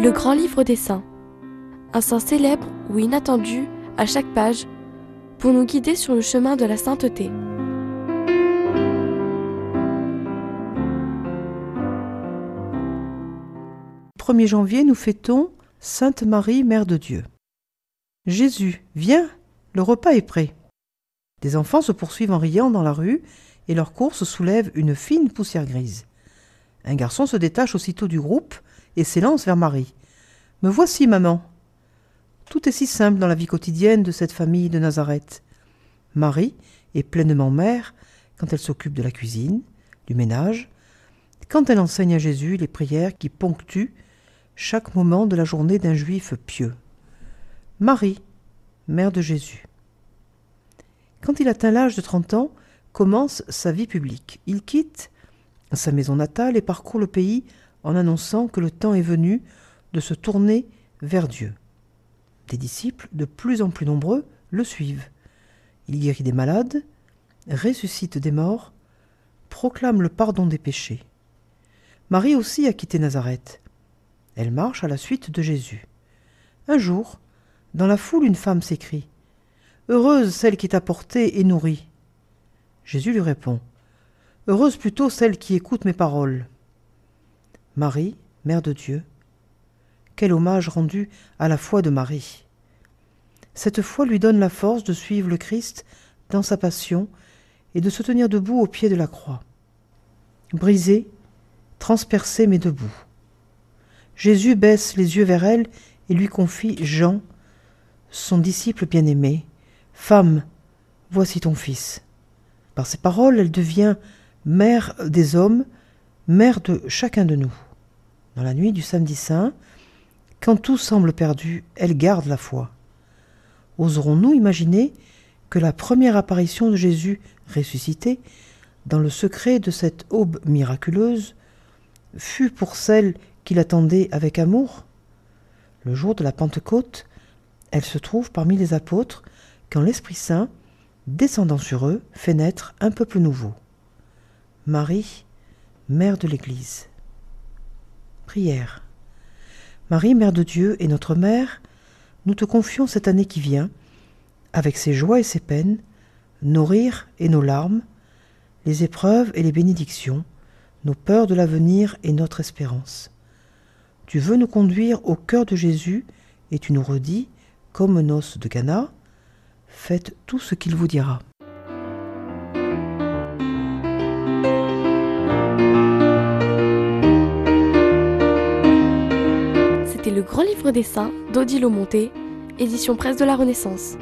Le grand livre des saints. Un saint célèbre ou inattendu à chaque page pour nous guider sur le chemin de la sainteté. Le 1er janvier, nous fêtons Sainte Marie, Mère de Dieu. Jésus, viens, le repas est prêt. Des enfants se poursuivent en riant dans la rue et leur course soulève une fine poussière grise. Un garçon se détache aussitôt du groupe et s'élance vers Marie. Me voici, maman. Tout est si simple dans la vie quotidienne de cette famille de Nazareth. Marie est pleinement mère quand elle s'occupe de la cuisine, du ménage, quand elle enseigne à Jésus les prières qui ponctuent chaque moment de la journée d'un juif pieux. Marie, mère de Jésus. Quand il atteint l'âge de 30 ans, commence sa vie publique. Il quitte sa maison natale et parcourt le pays en annonçant que le temps est venu de se tourner vers Dieu. Des disciples, de plus en plus nombreux, le suivent. Il guérit des malades, ressuscite des morts, proclame le pardon des péchés. Marie aussi a quitté Nazareth. Elle marche à la suite de Jésus. Un jour, dans la foule, une femme s'écrie Heureuse celle qui t'a portée et nourrie. Jésus lui répond Heureuse plutôt celle qui écoute mes paroles. Marie, Mère de Dieu, quel hommage rendu à la foi de Marie. Cette foi lui donne la force de suivre le Christ dans sa passion et de se tenir debout au pied de la croix. Brisé, transpercé mais debout. Jésus baisse les yeux vers elle et lui confie Jean, son disciple bien-aimé. Femme, voici ton fils. Par ces paroles, elle devient mère des hommes, mère de chacun de nous. Dans la nuit du samedi saint, quand tout semble perdu, elle garde la foi. Oserons-nous imaginer que la première apparition de Jésus ressuscité, dans le secret de cette aube miraculeuse, fut pour celle qui l'attendait avec amour? Le jour de la Pentecôte, elle se trouve parmi les apôtres quand l'Esprit Saint, descendant sur eux, fait naître un peuple nouveau. Marie, Mère de l'Église. Prière. Marie, Mère de Dieu et notre Mère, nous te confions cette année qui vient, avec ses joies et ses peines, nos rires et nos larmes, les épreuves et les bénédictions, nos peurs de l'avenir et notre espérance. Tu veux nous conduire au cœur de Jésus et tu nous redis, comme noces de Cana, faites tout ce qu'il vous dira. Grand livre des saints d'Odile Monté, édition presse de la Renaissance.